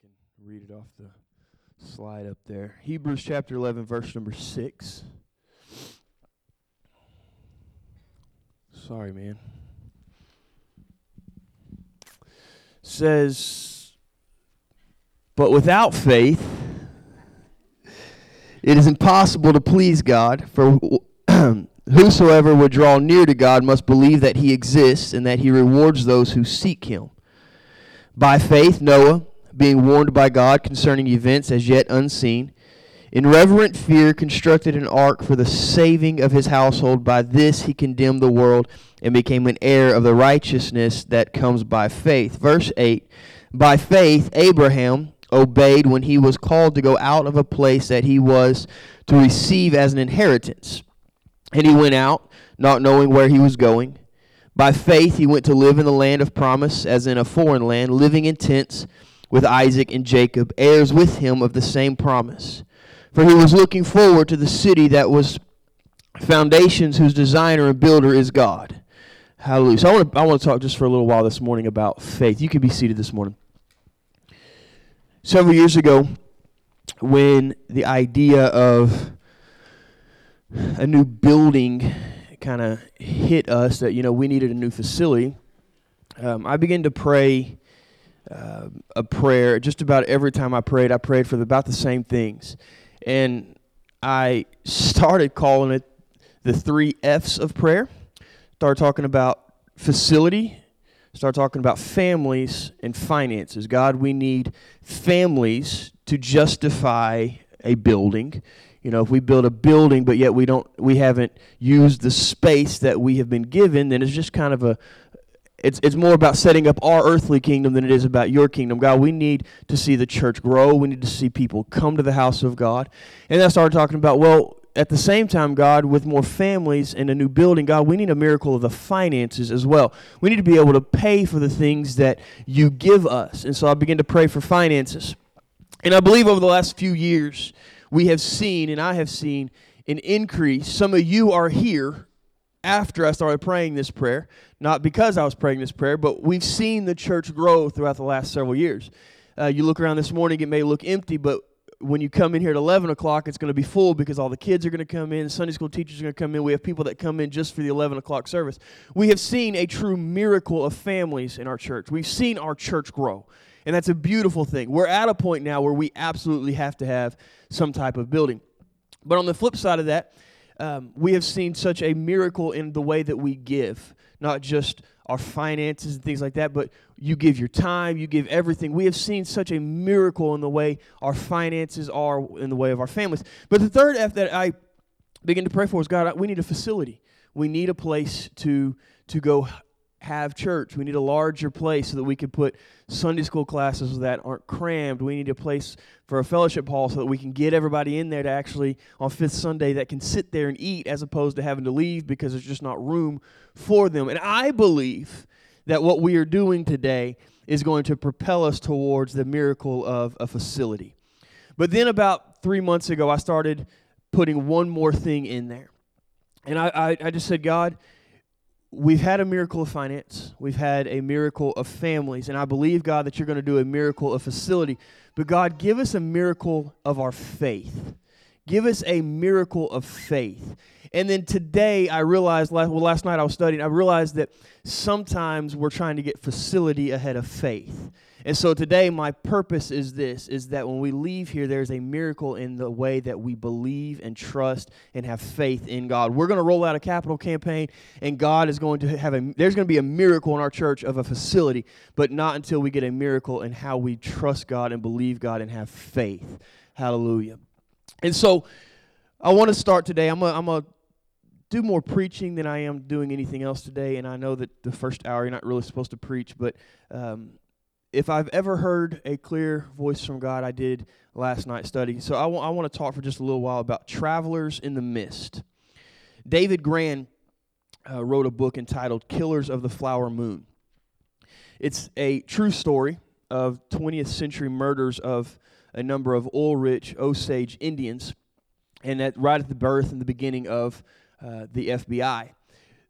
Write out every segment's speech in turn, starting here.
can read it off the slide up there. Hebrews chapter 11, verse number 6. Sorry, man. Says, But without faith, it is impossible to please God, for whosoever would draw near to God must believe that he exists and that he rewards those who seek him. By faith, Noah, being warned by God concerning events as yet unseen, in reverent fear constructed an ark for the saving of his household. By this he condemned the world and became an heir of the righteousness that comes by faith. Verse 8 By faith, Abraham obeyed when he was called to go out of a place that he was to receive as an inheritance. And he went out, not knowing where he was going. By faith, he went to live in the land of promise, as in a foreign land, living in tents with Isaac and Jacob, heirs with him of the same promise. For he was looking forward to the city that was foundations, whose designer and builder is God. Hallelujah. So I want to I want to talk just for a little while this morning about faith. You can be seated this morning. Several years ago, when the idea of a new building kind of hit us that you know we needed a new facility, um, I began to pray uh, a prayer. Just about every time I prayed, I prayed for about the same things, and I started calling it the three F's of prayer. Started talking about facility. Start talking about families and finances. God, we need families to justify a building you know if we build a building but yet we don't we haven't used the space that we have been given then it's just kind of a it's, it's more about setting up our earthly kingdom than it is about your kingdom. God, we need to see the church grow. We need to see people come to the house of God. And I started talking about, well, at the same time, God, with more families and a new building, God, we need a miracle of the finances as well. We need to be able to pay for the things that you give us. And so I began to pray for finances. And I believe over the last few years, we have seen, and I have seen, an increase. Some of you are here after I started praying this prayer, not because I was praying this prayer, but we've seen the church grow throughout the last several years. Uh, you look around this morning, it may look empty, but when you come in here at 11 o'clock, it's going to be full because all the kids are going to come in. Sunday school teachers are going to come in. We have people that come in just for the 11 o'clock service. We have seen a true miracle of families in our church. We've seen our church grow. And that's a beautiful thing. We're at a point now where we absolutely have to have some type of building. But on the flip side of that, um, we have seen such a miracle in the way that we give, not just our finances and things like that, but you give your time, you give everything. We have seen such a miracle in the way our finances are, in the way of our families. But the third F that I begin to pray for is God, we need a facility. We need a place to to go have church. We need a larger place so that we can put Sunday school classes that aren't crammed. We need a place for a fellowship hall so that we can get everybody in there to actually, on fifth Sunday, that can sit there and eat as opposed to having to leave because there's just not room for them. And I believe that what we are doing today is going to propel us towards the miracle of a facility. But then about three months ago, I started putting one more thing in there. And I, I, I just said, God, we've had a miracle of finance. We've had a miracle of families. And I believe, God, that you're going to do a miracle of facility. But God, give us a miracle of our faith. Give us a miracle of faith. And then today, I realized, well, last night I was studying, I realized that sometimes we're trying to get facility ahead of faith. And so today my purpose is this is that when we leave here there's a miracle in the way that we believe and trust and have faith in God. We're going to roll out a capital campaign and God is going to have a there's going to be a miracle in our church of a facility, but not until we get a miracle in how we trust God and believe God and have faith. Hallelujah. And so I want to start today. I'm going to do more preaching than I am doing anything else today. And I know that the first hour you're not really supposed to preach, but um, if I've ever heard a clear voice from God, I did last night study. So I, w- I want to talk for just a little while about travelers in the mist. David Grann uh, wrote a book entitled Killers of the Flower Moon. It's a true story of 20th century murders of a number of oil rich Osage Indians, and that right at the birth and the beginning of uh, the FBI.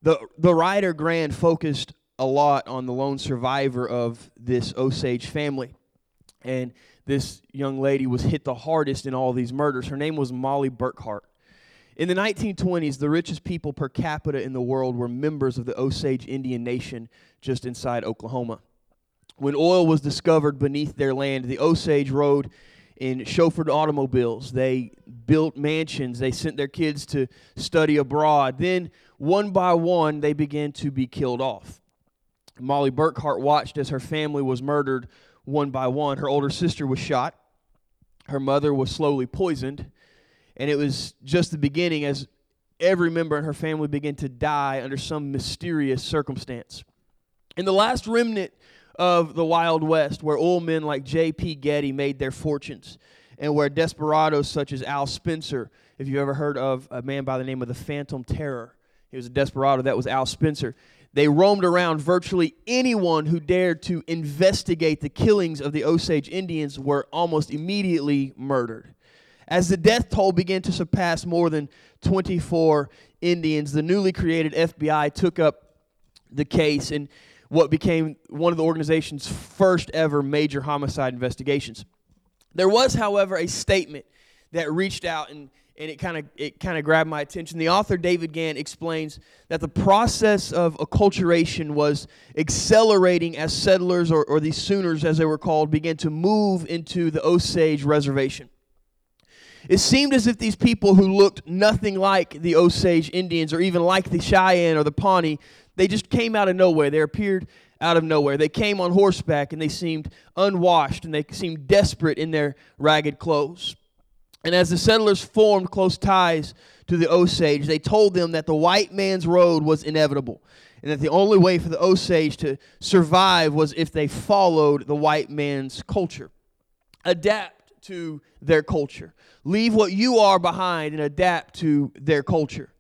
The, the writer Grann focused a lot on the lone survivor of this Osage family. And this young lady was hit the hardest in all these murders. Her name was Molly Burkhart. In the 1920s, the richest people per capita in the world were members of the Osage Indian Nation just inside Oklahoma. When oil was discovered beneath their land, the Osage rode in chauffeured automobiles. They built mansions. They sent their kids to study abroad. Then, one by one, they began to be killed off. Molly Burkhart watched as her family was murdered one by one. Her older sister was shot. Her mother was slowly poisoned. And it was just the beginning as every member in her family began to die under some mysterious circumstance. In the last remnant of the Wild West, where old men like J.P. Getty made their fortunes, and where desperados such as Al Spencer, if you've ever heard of a man by the name of the Phantom Terror, he was a desperado, that was Al Spencer. They roamed around virtually anyone who dared to investigate the killings of the Osage Indians were almost immediately murdered. As the death toll began to surpass more than 24 Indians, the newly created FBI took up the case in what became one of the organization's first ever major homicide investigations. There was, however, a statement that reached out and and it kind of it kind of grabbed my attention. The author David Grann explains that the process of acculturation was accelerating as settlers or, or the Sooners, as they were called, began to move into the Osage Reservation. It seemed as if these people who looked nothing like the Osage Indians or even like the Cheyenne or the Pawnee, they just came out of nowhere. They appeared out of nowhere. They came on horseback and they seemed unwashed and they seemed desperate in their ragged clothes. And as the settlers formed close ties to the Osage, they told them that the white man's road was inevitable and that the only way for the Osage to survive was if they followed the white man's culture. Adapt to their culture. Leave what you are behind and adapt to their culture.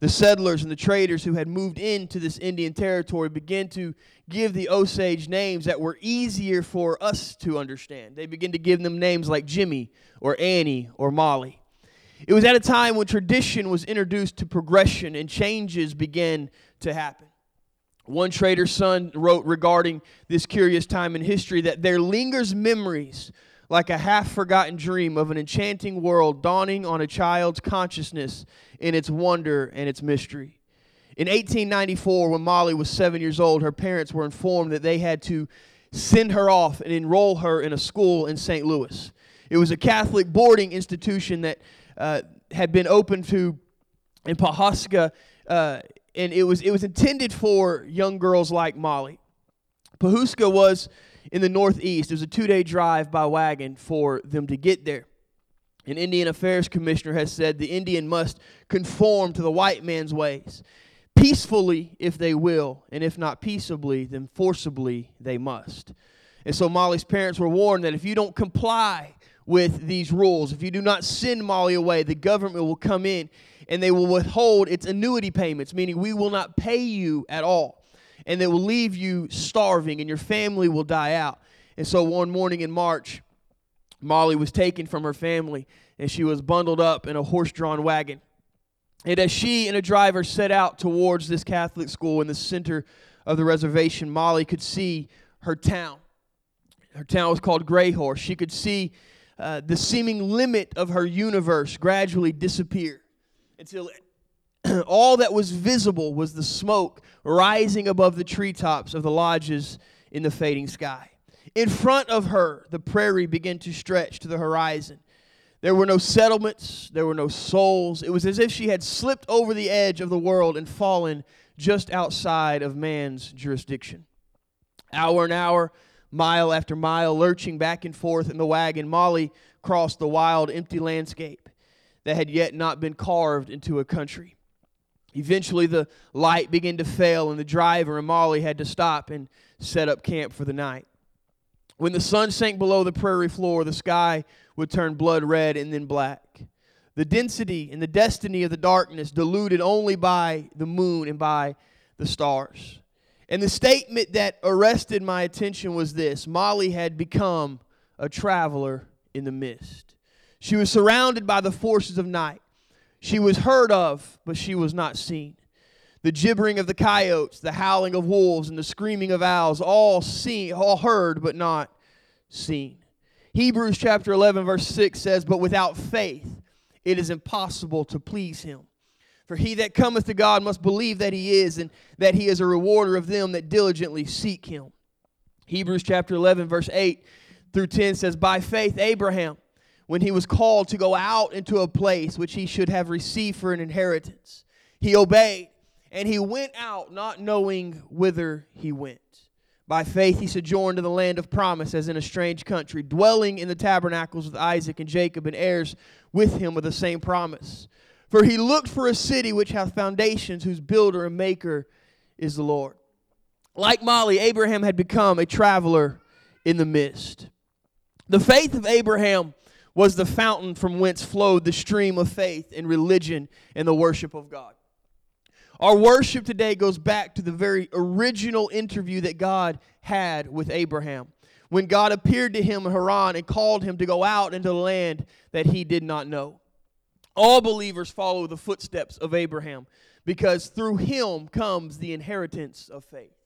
The settlers and the traders who had moved into this Indian territory began to give the Osage names that were easier for us to understand. They began to give them names like Jimmy or Annie or Molly. It was at a time when tradition was introduced to progression and changes began to happen. One trader's son wrote regarding this curious time in history that there lingers memories like a half forgotten dream of an enchanting world dawning on a child's consciousness in its wonder and its mystery. In 1894, when Molly was seven years old, her parents were informed that they had to send her off and enroll her in a school in St. Louis. It was a Catholic boarding institution that uh, had been opened to in Pawhuska, uh, and it was it was intended for young girls like Molly. Pawhuska was in the northeast. It was a two-day drive by wagon for them to get there. An Indian Affairs Commissioner has said the Indian must conform to the white man's ways peacefully if they will, and if not peaceably, then forcibly they must. And so Molly's parents were warned that if you don't comply with these rules, if you do not send Molly away, the government will come in and they will withhold its annuity payments, meaning we will not pay you at all. And they will leave you starving and your family will die out. And so one morning in March, Molly was taken from her family and she was bundled up in a horse drawn wagon. And as she and a driver set out towards this Catholic school in the center of the reservation, Molly could see her town. Her town was called Greyhorse. She could see uh, the seeming limit of her universe gradually disappear until all that was visible was the smoke rising above the treetops of the lodges in the fading sky. In front of her, the prairie began to stretch to the horizon. There were no settlements, there were no souls. It was as if she had slipped over the edge of the world and fallen just outside of man's jurisdiction. Hour and hour, mile after mile, lurching back and forth in the wagon, Molly crossed the wild, empty landscape that had yet not been carved into a country. Eventually, the light began to fail, and the driver and Molly had to stop and set up camp for the night. When the sun sank below the prairie floor, the sky would turn blood red and then black. The density and the destiny of the darkness diluted only by the moon and by the stars. And the statement that arrested my attention was this Molly had become a traveler in the mist. She was surrounded by the forces of night. She was heard of, but she was not seen. The gibbering of the coyotes, the howling of wolves, and the screaming of owls, all seen, all heard, but not seen. Hebrews chapter 11, verse 6 says, But without faith it is impossible to please him. For he that cometh to God must believe that he is, and that he is a rewarder of them that diligently seek him. Hebrews chapter 11, verse 8 through 10 says, By faith, Abraham, when he was called to go out into a place which he should have received for an inheritance, he obeyed, and he went out not knowing whither he went. By faith, he sojourned in the land of promise as in a strange country, dwelling in the tabernacles with Isaac and Jacob and heirs with him of the same promise. For he looked for a city which hath foundations, whose builder and maker is the Lord. Like Molly, Abraham had become a traveler in the mist. The faith of Abraham was the fountain from whence flowed the stream of faith and religion and the worship of God. Our worship today goes back to the very original interview that God had with Abraham. When God appeared to him in Haran and called him to go out into the land that he did not know. All believers follow the footsteps of Abraham because through him comes the inheritance of faith.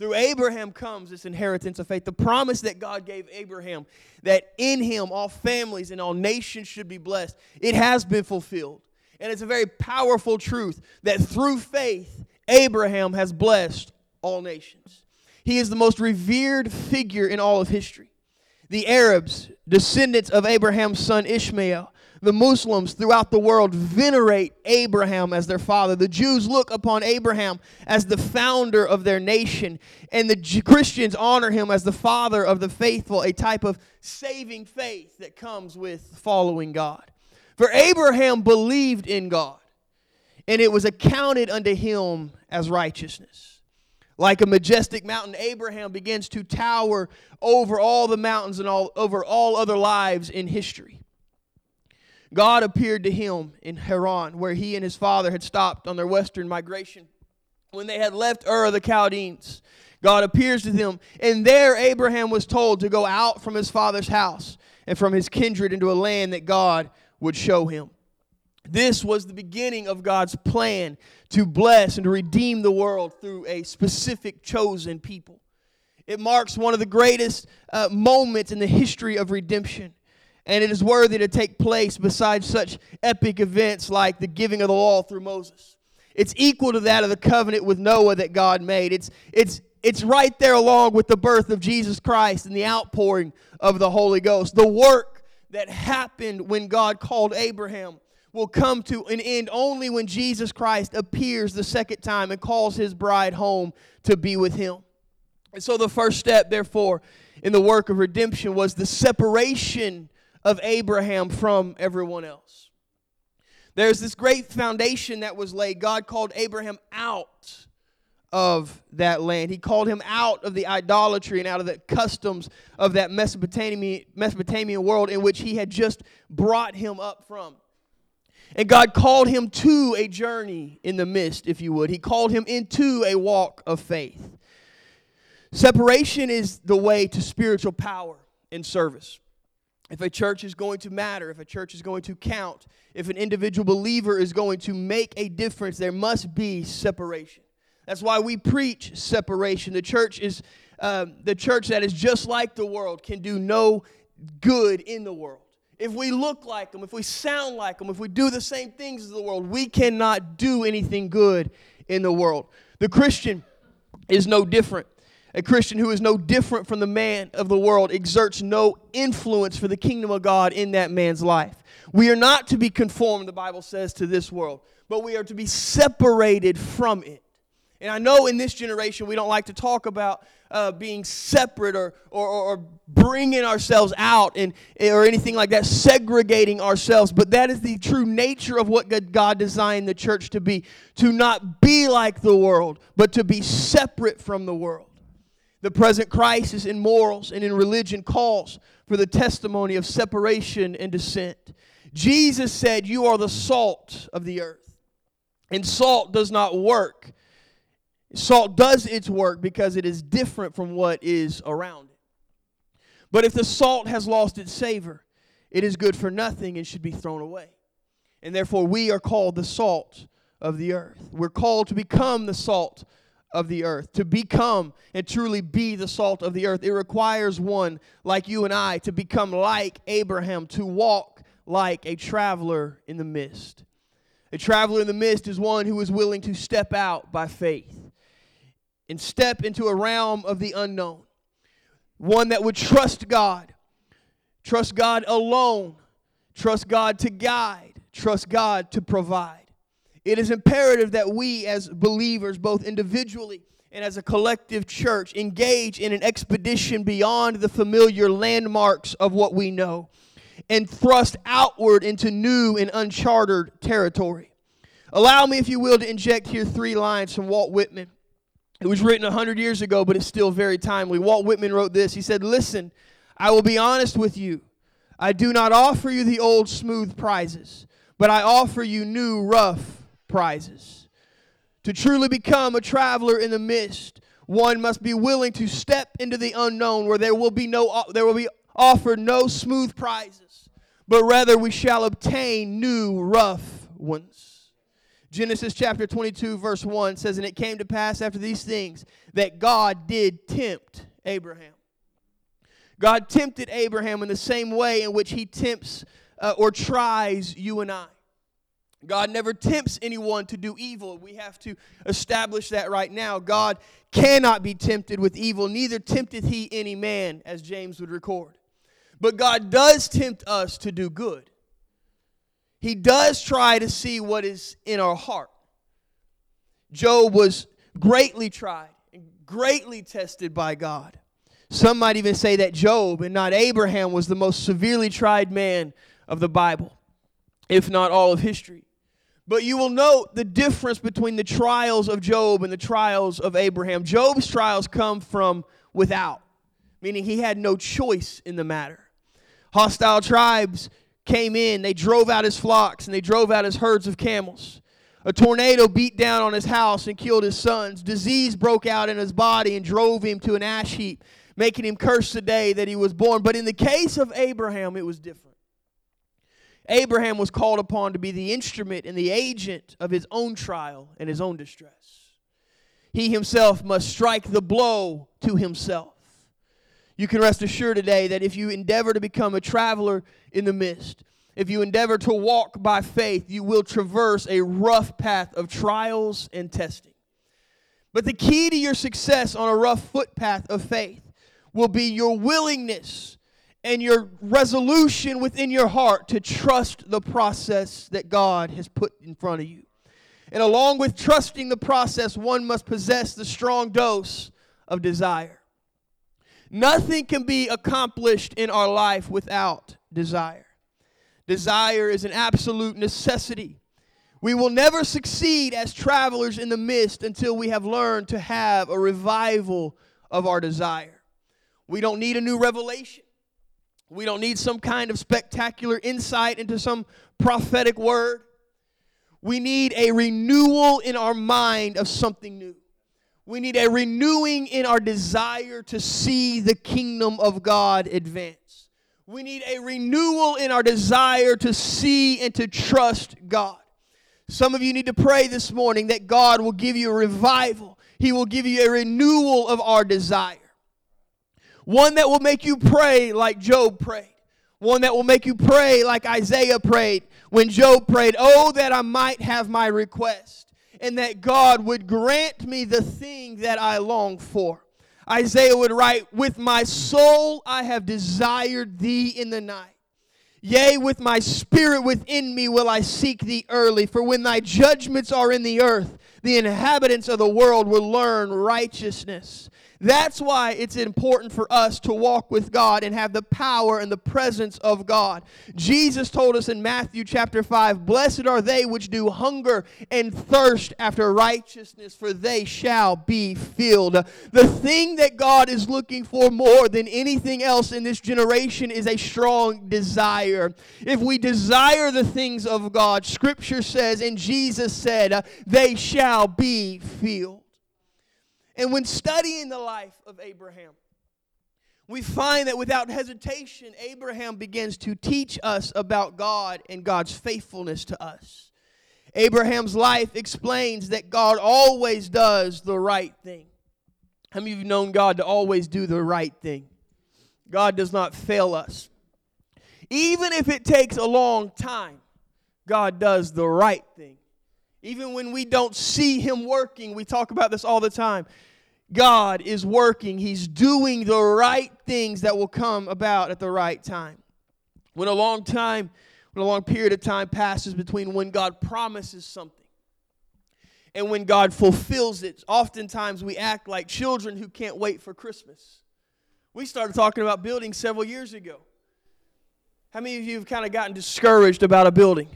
Through Abraham comes this inheritance of faith. The promise that God gave Abraham that in him all families and all nations should be blessed, it has been fulfilled. And it's a very powerful truth that through faith, Abraham has blessed all nations. He is the most revered figure in all of history. The Arabs, descendants of Abraham's son Ishmael, the Muslims throughout the world venerate Abraham as their father. The Jews look upon Abraham as the founder of their nation, and the Christians honor him as the father of the faithful, a type of saving faith that comes with following God. For Abraham believed in God, and it was accounted unto him as righteousness. Like a majestic mountain, Abraham begins to tower over all the mountains and all, over all other lives in history. God appeared to him in Haran, where he and his father had stopped on their western migration. When they had left Ur of the Chaldeans, God appears to them, and there Abraham was told to go out from his father's house and from his kindred into a land that God would show him. This was the beginning of God's plan to bless and to redeem the world through a specific chosen people. It marks one of the greatest uh, moments in the history of redemption and it is worthy to take place beside such epic events like the giving of the law through Moses. It's equal to that of the covenant with Noah that God made. It's, it's, it's right there along with the birth of Jesus Christ and the outpouring of the Holy Ghost. The work that happened when God called Abraham will come to an end only when Jesus Christ appears the second time and calls his bride home to be with him. And so the first step, therefore, in the work of redemption was the separation of Abraham from everyone else. There's this great foundation that was laid. God called Abraham out of that land. He called him out of the idolatry and out of the customs of that Mesopotamian, Mesopotamian world in which he had just brought him up from. And God called him to a journey in the mist, if you would. He called him into a walk of faith. Separation is the way to spiritual power and service if a church is going to matter, if a church is going to count, if an individual believer is going to make a difference, there must be separation. That's why we preach separation. The church is um, the church that is just like the world can do no good in the world. If we look like them, if we sound like them, if we do the same things as the world, we cannot do anything good in the world. The Christian is no different. A Christian who is no different from the man of the world exerts no influence for the kingdom of God in that man's life. We are not to be conformed, the Bible says, to this world, but we are to be separated from it. And I know in this generation we don't like to talk about uh, being separate or, or, or bringing ourselves out and, or anything like that, segregating ourselves. But that is the true nature of what God designed the church to be to not be like the world, but to be separate from the world. The present crisis in morals and in religion calls for the testimony of separation and dissent. Jesus said, You are the salt of the earth. And salt does not work. Salt does its work because it is different from what is around it. But if the salt has lost its savor, it is good for nothing and should be thrown away. And therefore, we are called the salt of the earth. We're called to become the salt of the earth, to become and truly be the salt of the earth. It requires one like you and I to become like Abraham, to walk like a traveler in the mist. A traveler in the mist is one who is willing to step out by faith and step into a realm of the unknown. One that would trust God, trust God alone, trust God to guide, trust God to provide. It is imperative that we, as believers, both individually and as a collective church, engage in an expedition beyond the familiar landmarks of what we know and thrust outward into new and uncharted territory. Allow me, if you will, to inject here three lines from Walt Whitman. It was written 100 years ago, but it's still very timely. Walt Whitman wrote this He said, Listen, I will be honest with you. I do not offer you the old smooth prizes, but I offer you new rough prizes. To truly become a traveler in the mist, one must be willing to step into the unknown where there will be no there will be offered no smooth prizes, but rather we shall obtain new rough ones. Genesis chapter 22 verse 1 says and it came to pass after these things that God did tempt Abraham. God tempted Abraham in the same way in which he tempts uh, or tries you and I. God never tempts anyone to do evil. We have to establish that right now. God cannot be tempted with evil, neither tempteth he any man, as James would record. But God does tempt us to do good. He does try to see what is in our heart. Job was greatly tried and greatly tested by God. Some might even say that Job and not Abraham was the most severely tried man of the Bible, if not all of history. But you will note the difference between the trials of Job and the trials of Abraham. Job's trials come from without, meaning he had no choice in the matter. Hostile tribes came in, they drove out his flocks and they drove out his herds of camels. A tornado beat down on his house and killed his sons. Disease broke out in his body and drove him to an ash heap, making him curse the day that he was born. But in the case of Abraham, it was different. Abraham was called upon to be the instrument and the agent of his own trial and his own distress. He himself must strike the blow to himself. You can rest assured today that if you endeavor to become a traveler in the mist, if you endeavor to walk by faith, you will traverse a rough path of trials and testing. But the key to your success on a rough footpath of faith will be your willingness and your resolution within your heart to trust the process that God has put in front of you. And along with trusting the process, one must possess the strong dose of desire. Nothing can be accomplished in our life without desire. Desire is an absolute necessity. We will never succeed as travelers in the mist until we have learned to have a revival of our desire. We don't need a new revelation. We don't need some kind of spectacular insight into some prophetic word. We need a renewal in our mind of something new. We need a renewing in our desire to see the kingdom of God advance. We need a renewal in our desire to see and to trust God. Some of you need to pray this morning that God will give you a revival, He will give you a renewal of our desire. One that will make you pray like Job prayed. One that will make you pray like Isaiah prayed when Job prayed, Oh, that I might have my request, and that God would grant me the thing that I long for. Isaiah would write, With my soul I have desired thee in the night. Yea, with my spirit within me will I seek thee early. For when thy judgments are in the earth, the inhabitants of the world will learn righteousness. That's why it's important for us to walk with God and have the power and the presence of God. Jesus told us in Matthew chapter 5 Blessed are they which do hunger and thirst after righteousness, for they shall be filled. The thing that God is looking for more than anything else in this generation is a strong desire. If we desire the things of God, Scripture says, and Jesus said, they shall be filled. And when studying the life of Abraham, we find that without hesitation, Abraham begins to teach us about God and God's faithfulness to us. Abraham's life explains that God always does the right thing. How many of you have known God to always do the right thing? God does not fail us. Even if it takes a long time, God does the right thing. Even when we don't see Him working, we talk about this all the time. God is working, He's doing the right things that will come about at the right time. When a long time, when a long period of time passes between when God promises something and when God fulfills it, oftentimes we act like children who can't wait for Christmas. We started talking about building several years ago. How many of you have kind of gotten discouraged about a building?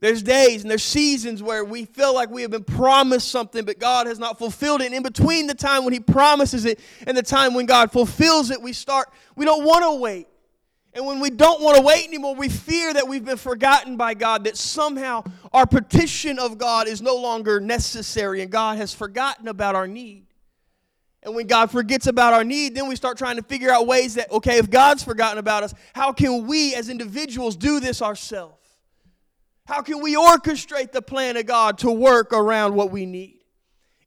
There's days and there's seasons where we feel like we have been promised something, but God has not fulfilled it. And in between the time when He promises it and the time when God fulfills it, we start, we don't want to wait. And when we don't want to wait anymore, we fear that we've been forgotten by God, that somehow our petition of God is no longer necessary and God has forgotten about our need. And when God forgets about our need, then we start trying to figure out ways that, okay, if God's forgotten about us, how can we as individuals do this ourselves? How can we orchestrate the plan of God to work around what we need?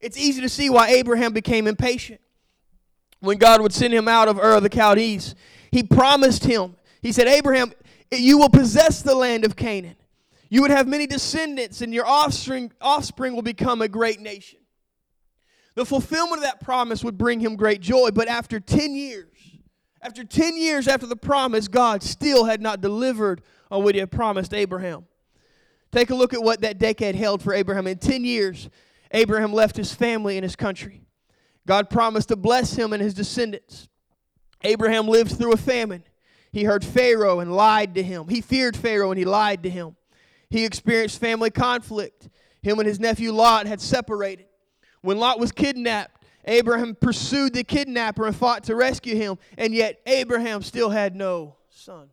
It's easy to see why Abraham became impatient. When God would send him out of Ur of the Chaldees, he promised him, he said, Abraham, you will possess the land of Canaan. You would have many descendants, and your offspring, offspring will become a great nation. The fulfillment of that promise would bring him great joy, but after 10 years, after 10 years after the promise, God still had not delivered on what he had promised Abraham. Take a look at what that decade held for Abraham. In 10 years, Abraham left his family and his country. God promised to bless him and his descendants. Abraham lived through a famine. He heard Pharaoh and lied to him. He feared Pharaoh and he lied to him. He experienced family conflict. Him and his nephew Lot had separated. When Lot was kidnapped, Abraham pursued the kidnapper and fought to rescue him, and yet Abraham still had no son.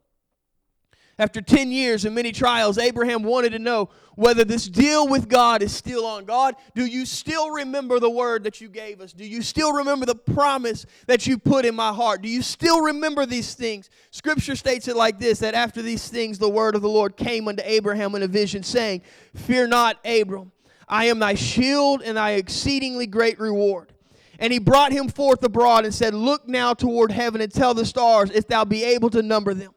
After 10 years and many trials, Abraham wanted to know whether this deal with God is still on. God, do you still remember the word that you gave us? Do you still remember the promise that you put in my heart? Do you still remember these things? Scripture states it like this that after these things, the word of the Lord came unto Abraham in a vision, saying, Fear not, Abram. I am thy shield and thy exceedingly great reward. And he brought him forth abroad and said, Look now toward heaven and tell the stars if thou be able to number them.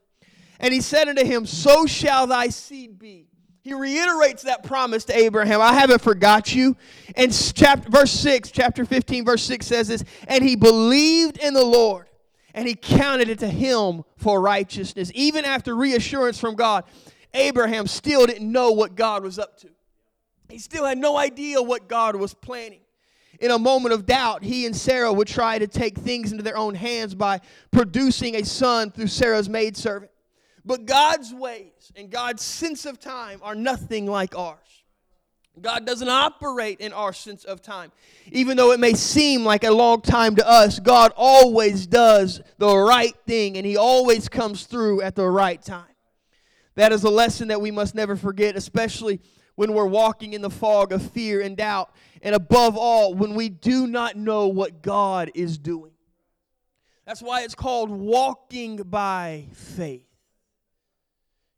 And he said unto him, So shall thy seed be. He reiterates that promise to Abraham. I haven't forgot you. And chapter verse 6, chapter 15, verse 6 says this, and he believed in the Lord, and he counted it to him for righteousness. Even after reassurance from God, Abraham still didn't know what God was up to. He still had no idea what God was planning. In a moment of doubt, he and Sarah would try to take things into their own hands by producing a son through Sarah's maidservant. But God's ways and God's sense of time are nothing like ours. God doesn't operate in our sense of time. Even though it may seem like a long time to us, God always does the right thing and He always comes through at the right time. That is a lesson that we must never forget, especially when we're walking in the fog of fear and doubt, and above all, when we do not know what God is doing. That's why it's called walking by faith.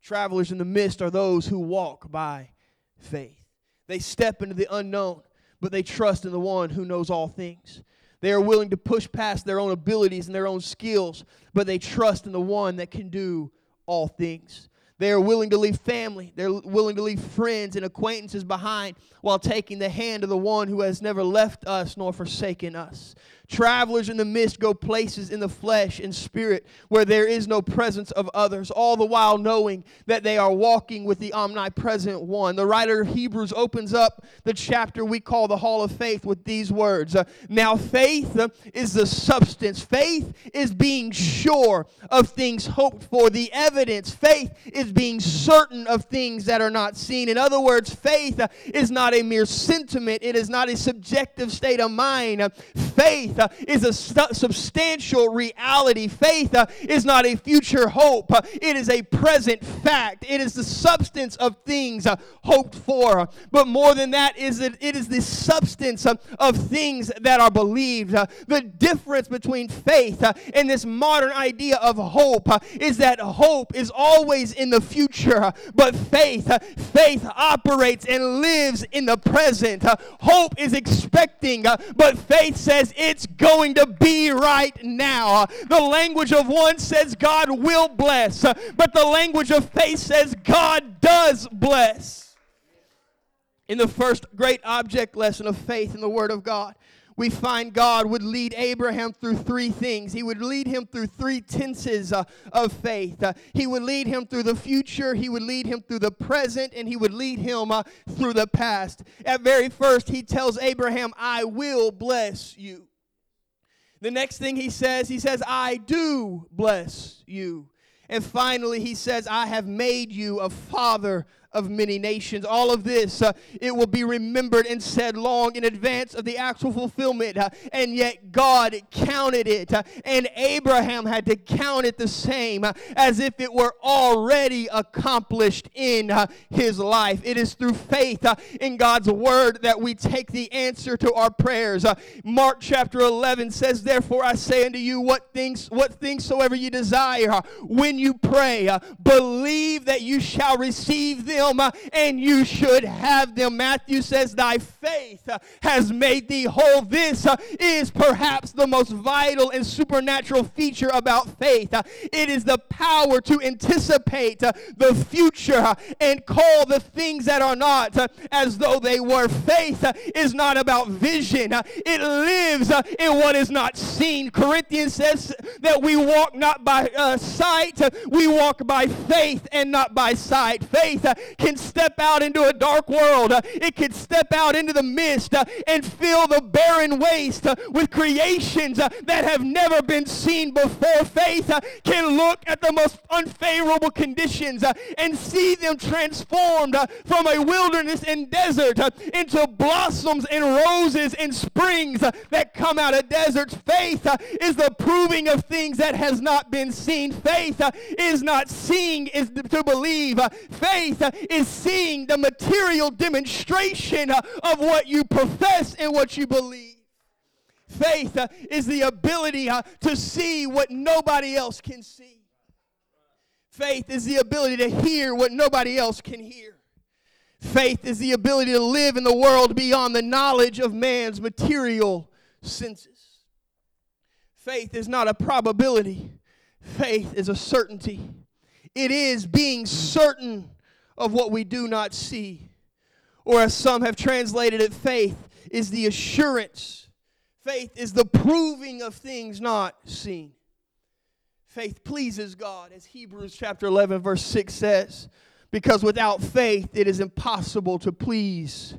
Travelers in the mist are those who walk by faith. They step into the unknown, but they trust in the one who knows all things. They are willing to push past their own abilities and their own skills, but they trust in the one that can do all things. They are willing to leave family. They're willing to leave friends and acquaintances behind while taking the hand of the one who has never left us nor forsaken us. Travelers in the mist go places in the flesh and spirit where there is no presence of others, all the while knowing that they are walking with the omnipresent one. The writer of Hebrews opens up the chapter we call the Hall of Faith with these words Now, faith is the substance, faith is being sure of things hoped for, the evidence. Faith is being certain of things that are not seen. In other words, faith is not a mere sentiment, it is not a subjective state of mind. Faith uh, is a substantial reality. Faith uh, is not a future hope, uh, it is a present fact. It is the substance of things uh, hoped for. But more than that, is it, it is the substance uh, of things that are believed. the difference between faith and this modern idea of hope is that hope is always in the future, but faith, faith operates and lives in the present. hope is expecting, but faith says it's going to be right now. The language of one says God will bless, but the language of faith says God does bless. In the first great object lesson of faith in the Word of God, we find God would lead Abraham through three things. He would lead him through three tenses uh, of faith. Uh, he would lead him through the future, he would lead him through the present, and he would lead him uh, through the past. At very first, he tells Abraham, I will bless you. The next thing he says, he says, I do bless you. And finally, he says, I have made you a father of many nations. All of this, uh, it will be remembered and said long in advance of the actual fulfillment. Uh, and yet God counted it. Uh, and Abraham had to count it the same uh, as if it were already accomplished in uh, his life. It is through faith uh, in God's word that we take the answer to our prayers. Mark chapter 11 says, Therefore I say unto you, what things, what things soever you desire, when you pray, believe that you shall receive them them uh, and you should have them. Matthew says, Thy faith uh, has made thee whole. This uh, is perhaps the most vital and supernatural feature about faith. Uh, it is the power to anticipate uh, the future uh, and call the things that are not as though they were. Faith is not about vision, it lives in what is not seen. Corinthians says that we walk not by uh, sight, we walk by faith and not by sight. Faith can step out into a dark world. Uh, it can step out into the mist uh, and fill the barren waste uh, with creations uh, that have never been seen before. Faith uh, can look at the most unfavorable conditions uh, and see them transformed from a wilderness and desert into blossoms and roses and springs that come out of deserts. Faith is the proving of things that has not been seen. Faith is not seeing is to believe. Faith is seeing the material demonstration uh, of what you profess and what you believe. Faith uh, is the ability uh, to see what nobody else can see. Faith is the ability to hear what nobody else can hear. Faith is the ability to live in the world beyond the knowledge of man's material senses. Faith is not a probability, faith is a certainty. It is being certain of what we do not see. Or as some have translated it, faith is the assurance. Faith is the proving of things not seen. Faith pleases God, as Hebrews chapter 11, verse 6 says, because without faith it is impossible to please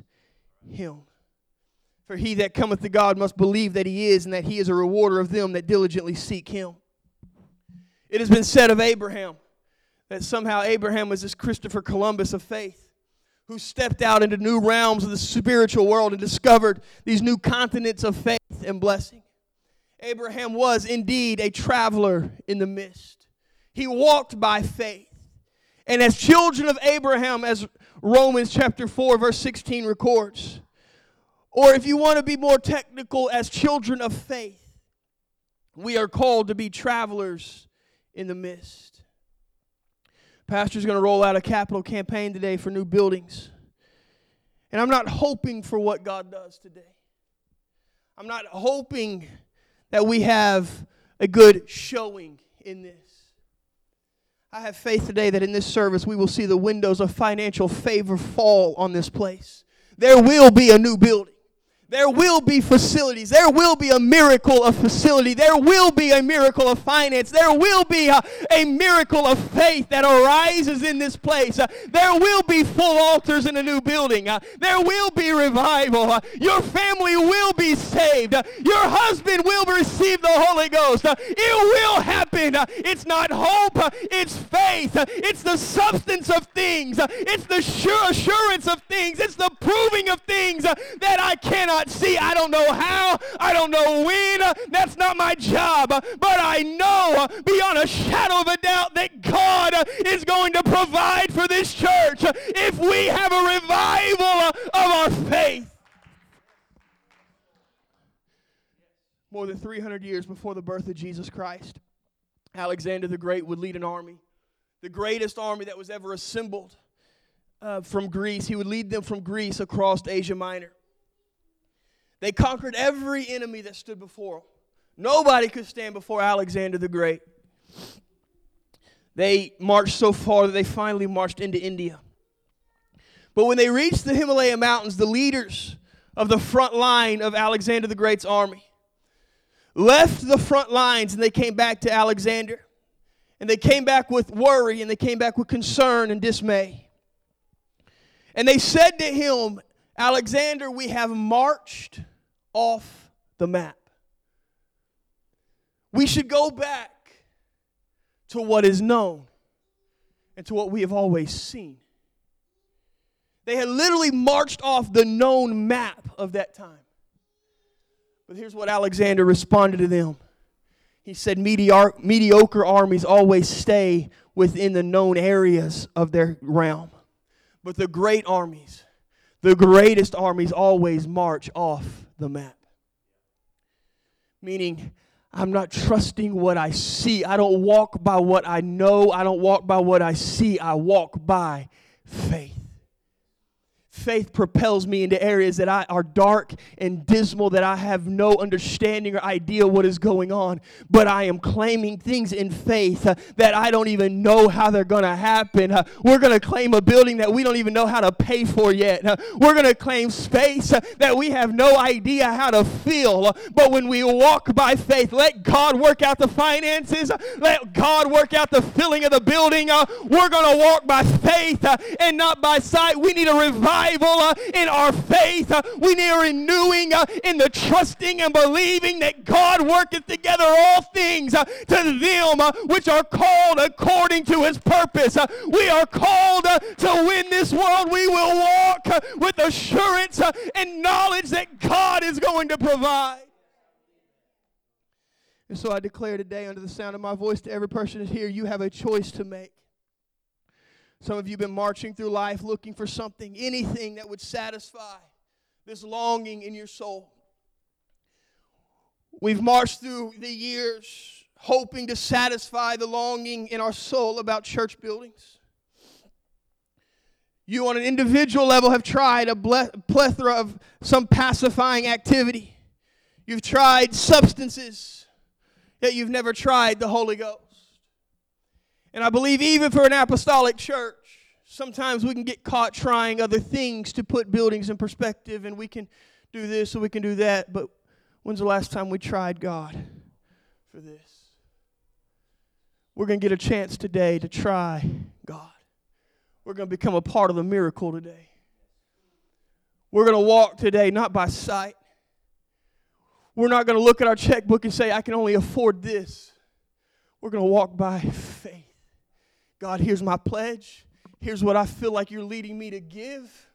Him. For he that cometh to God must believe that He is, and that He is a rewarder of them that diligently seek Him. It has been said of Abraham that somehow Abraham was this Christopher Columbus of faith who stepped out into new realms of the spiritual world and discovered these new continents of faith and blessing. Abraham was indeed a traveler in the mist. He walked by faith. And as children of Abraham, as Romans chapter 4, verse 16 records, or if you want to be more technical, as children of faith, we are called to be travelers in the mist. Pastor's going to roll out a capital campaign today for new buildings. And I'm not hoping for what God does today. I'm not hoping that we have a good showing in this. I have faith today that in this service we will see the windows of financial favor fall on this place. There will be a new building. There will be facilities. There will be a miracle of facility. There will be a miracle of finance. There will be a, a miracle of faith that arises in this place. Uh, there will be full altars in a new building. Uh, there will be revival. Uh, your family will be saved. Uh, your husband will receive the Holy Ghost. Uh, it will happen. Uh, it's not hope, it's faith faith. It's the substance of things. It's the sure assurance of things. It's the proving of things that I cannot see. I don't know how. I don't know when. That's not my job. But I know beyond a shadow of a doubt that God is going to provide for this church if we have a revival of our faith. More than 300 years before the birth of Jesus Christ, Alexander the Great would lead an army, the greatest army that was ever assembled uh, from Greece. He would lead them from Greece across Asia Minor. They conquered every enemy that stood before them. Nobody could stand before Alexander the Great. They marched so far that they finally marched into India. But when they reached the Himalaya Mountains, the leaders of the front line of Alexander the Great's army left the front lines and they came back to Alexander. And they came back with worry and they came back with concern and dismay. And they said to him, Alexander, we have marched off the map. We should go back to what is known and to what we have always seen. They had literally marched off the known map of that time. But here's what Alexander responded to them. He said, Mediocre armies always stay within the known areas of their realm. But the great armies, the greatest armies, always march off the map. Meaning, I'm not trusting what I see. I don't walk by what I know. I don't walk by what I see. I walk by faith faith propels me into areas that I, are dark and dismal, that I have no understanding or idea what is going on. But I am claiming things in faith uh, that I don't even know how they're going to happen. Uh, we're going to claim a building that we don't even know how to pay for yet. Uh, we're going to claim space uh, that we have no idea how to fill. But when we walk by faith, let God work out the finances, let God work out the filling of the building. Uh, we're going to walk by faith uh, and not by sight. We need a revival revival uh, in our faith. Uh, we need a renewing uh, in the trusting and believing that God worketh together all things to them which are called according to his purpose. we are called to win this world. We will walk with assurance and knowledge that God is going to provide. And so I declare today, under the sound of my voice, to every person here, you have a choice to make. Some of you have been marching through life looking for something, anything that would satisfy this longing in your soul. We've marched through the years hoping to satisfy the longing in our soul about church buildings. You, on an individual level, have tried a plethora of some pacifying activity. You've tried substances, yet you've never tried the Holy Ghost. And I believe even for an apostolic church, sometimes we can get caught trying other things to put buildings in perspective, and we can do this and we can do that. But when's the last time we tried God for this? We're going to get a chance today to try God. We're going to become a part of the miracle today. We're going to walk today not by sight. We're not going to look at our checkbook and say, I can only afford this. We're going to walk by. God, here's my pledge. Here's what I feel like you're leading me to give.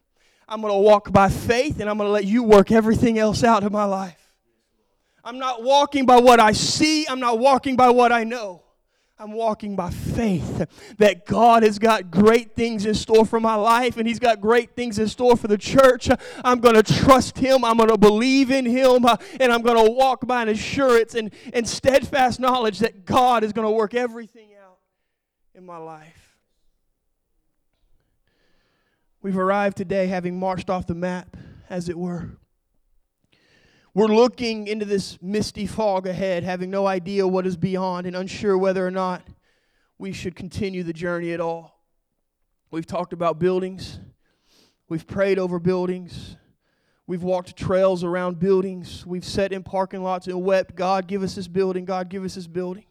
I'm going to walk by faith and I'm going to let you work everything else out of my life. I'm not walking by what I see, I'm not walking by what I know. I'm walking by faith that God has got great things in store for my life and He's got great things in store for the church. I'm going to trust Him. I'm going to believe in Him. And I'm going to walk by an assurance and, and steadfast knowledge that God is going to work everything in my life. We've arrived today having marched off the map, as it were. We're looking into this misty fog ahead, having no idea what is beyond and unsure whether or not we should continue the journey at all. We've talked about buildings, we've prayed over buildings, we've walked trails around buildings, we've sat in parking lots and wept, God, give us this building, God, give us this building.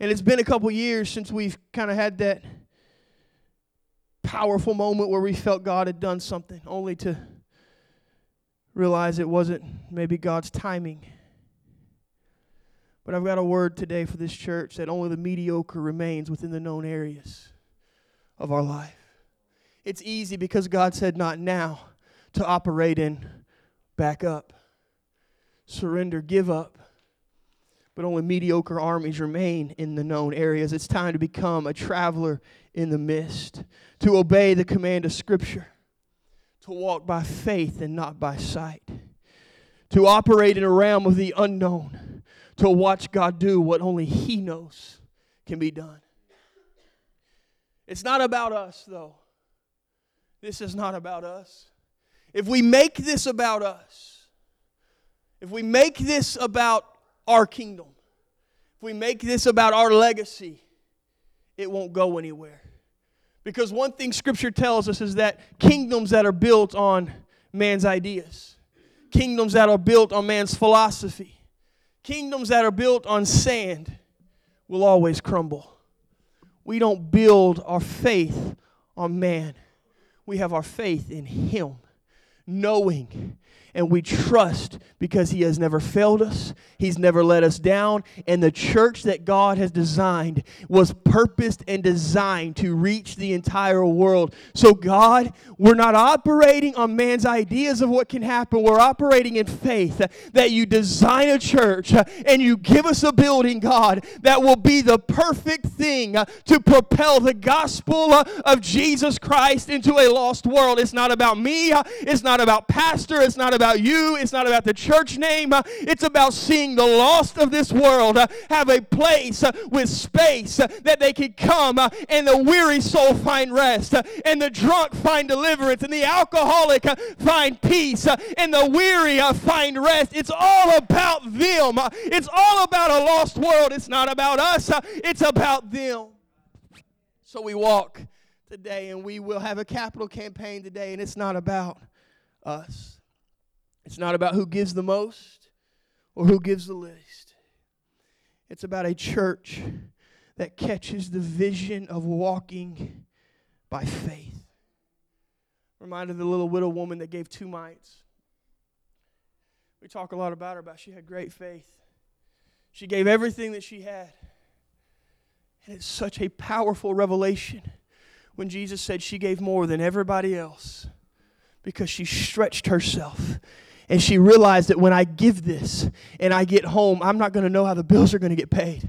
And it's been a couple years since we've kind of had that powerful moment where we felt God had done something, only to realize it wasn't maybe God's timing. But I've got a word today for this church that only the mediocre remains within the known areas of our life. It's easy because God said, not now, to operate in back up, surrender, give up. But only mediocre armies remain in the known areas. It's time to become a traveler in the mist, to obey the command of Scripture, to walk by faith and not by sight, to operate in a realm of the unknown, to watch God do what only He knows can be done. It's not about us, though. This is not about us. If we make this about us, if we make this about our kingdom, if we make this about our legacy, it won't go anywhere. Because one thing Scripture tells us is that kingdoms that are built on man's ideas, kingdoms that are built on man's philosophy, kingdoms that are built on sand will always crumble. We don't build our faith on man, we have our faith in Him, knowing and we trust because He has never failed us, He's never let us down, and the church that God has designed was purposed and designed to reach the entire world. So, God, we're not operating on man's ideas of what can happen, we're operating in faith that you design a church and you give us a building, God, that will be the perfect thing to propel the gospel of Jesus Christ into a lost world. It's not about me, it's not about pastor, it's not about about you. It's not about the church name. Uh, it's about seeing the lost of this world uh, have a place uh, with space uh, that they can come uh, and the weary soul find rest uh, and the drunk find deliverance and the alcoholic find peace and the weary find rest. It's all about them. It's all about a lost world. It's not about us. It's about them. So we walk today and we will have a capital campaign today and it's not about us. It's not about who gives the most or who gives the least. It's about a church that catches the vision of walking by faith. Reminded the little widow woman that gave two mites. We talk a lot about her, but she had great faith. She gave everything that she had. And it's such a powerful revelation when Jesus said she gave more than everybody else because she stretched herself and she realized that when I give this and I get home, I'm not going to know how the bills are going to get paid.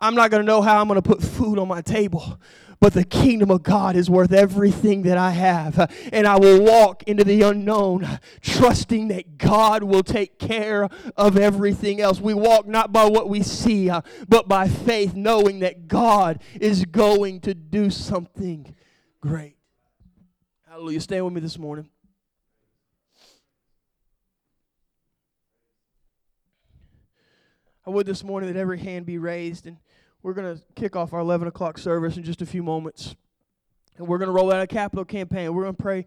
I'm not going to know how I'm going to put food on my table. But the kingdom of God is worth everything that I have. And I will walk into the unknown, trusting that God will take care of everything else. We walk not by what we see, but by faith, knowing that God is going to do something great. Hallelujah. Stand with me this morning. I would this morning that every hand be raised, and we're going to kick off our 11 o'clock service in just a few moments. And we're going to roll out a capital campaign. We're going to pray,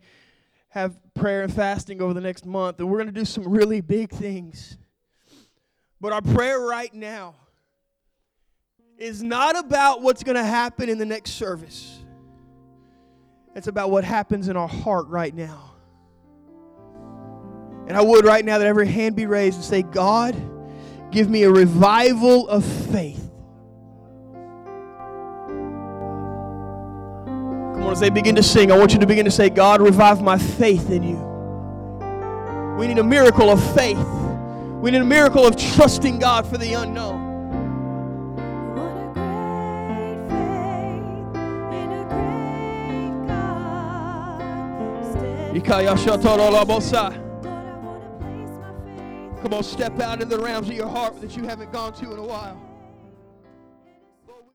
have prayer and fasting over the next month, and we're going to do some really big things. But our prayer right now is not about what's going to happen in the next service. It's about what happens in our heart right now. And I would right now that every hand be raised and say, God, Give me a revival of faith. Come on, as they begin to sing, I want you to begin to say, God, revive my faith in you. We need a miracle of faith. We need a miracle of trusting God for the unknown. Ikaya Come on, step out in the realms of your heart that you haven't gone to in a while.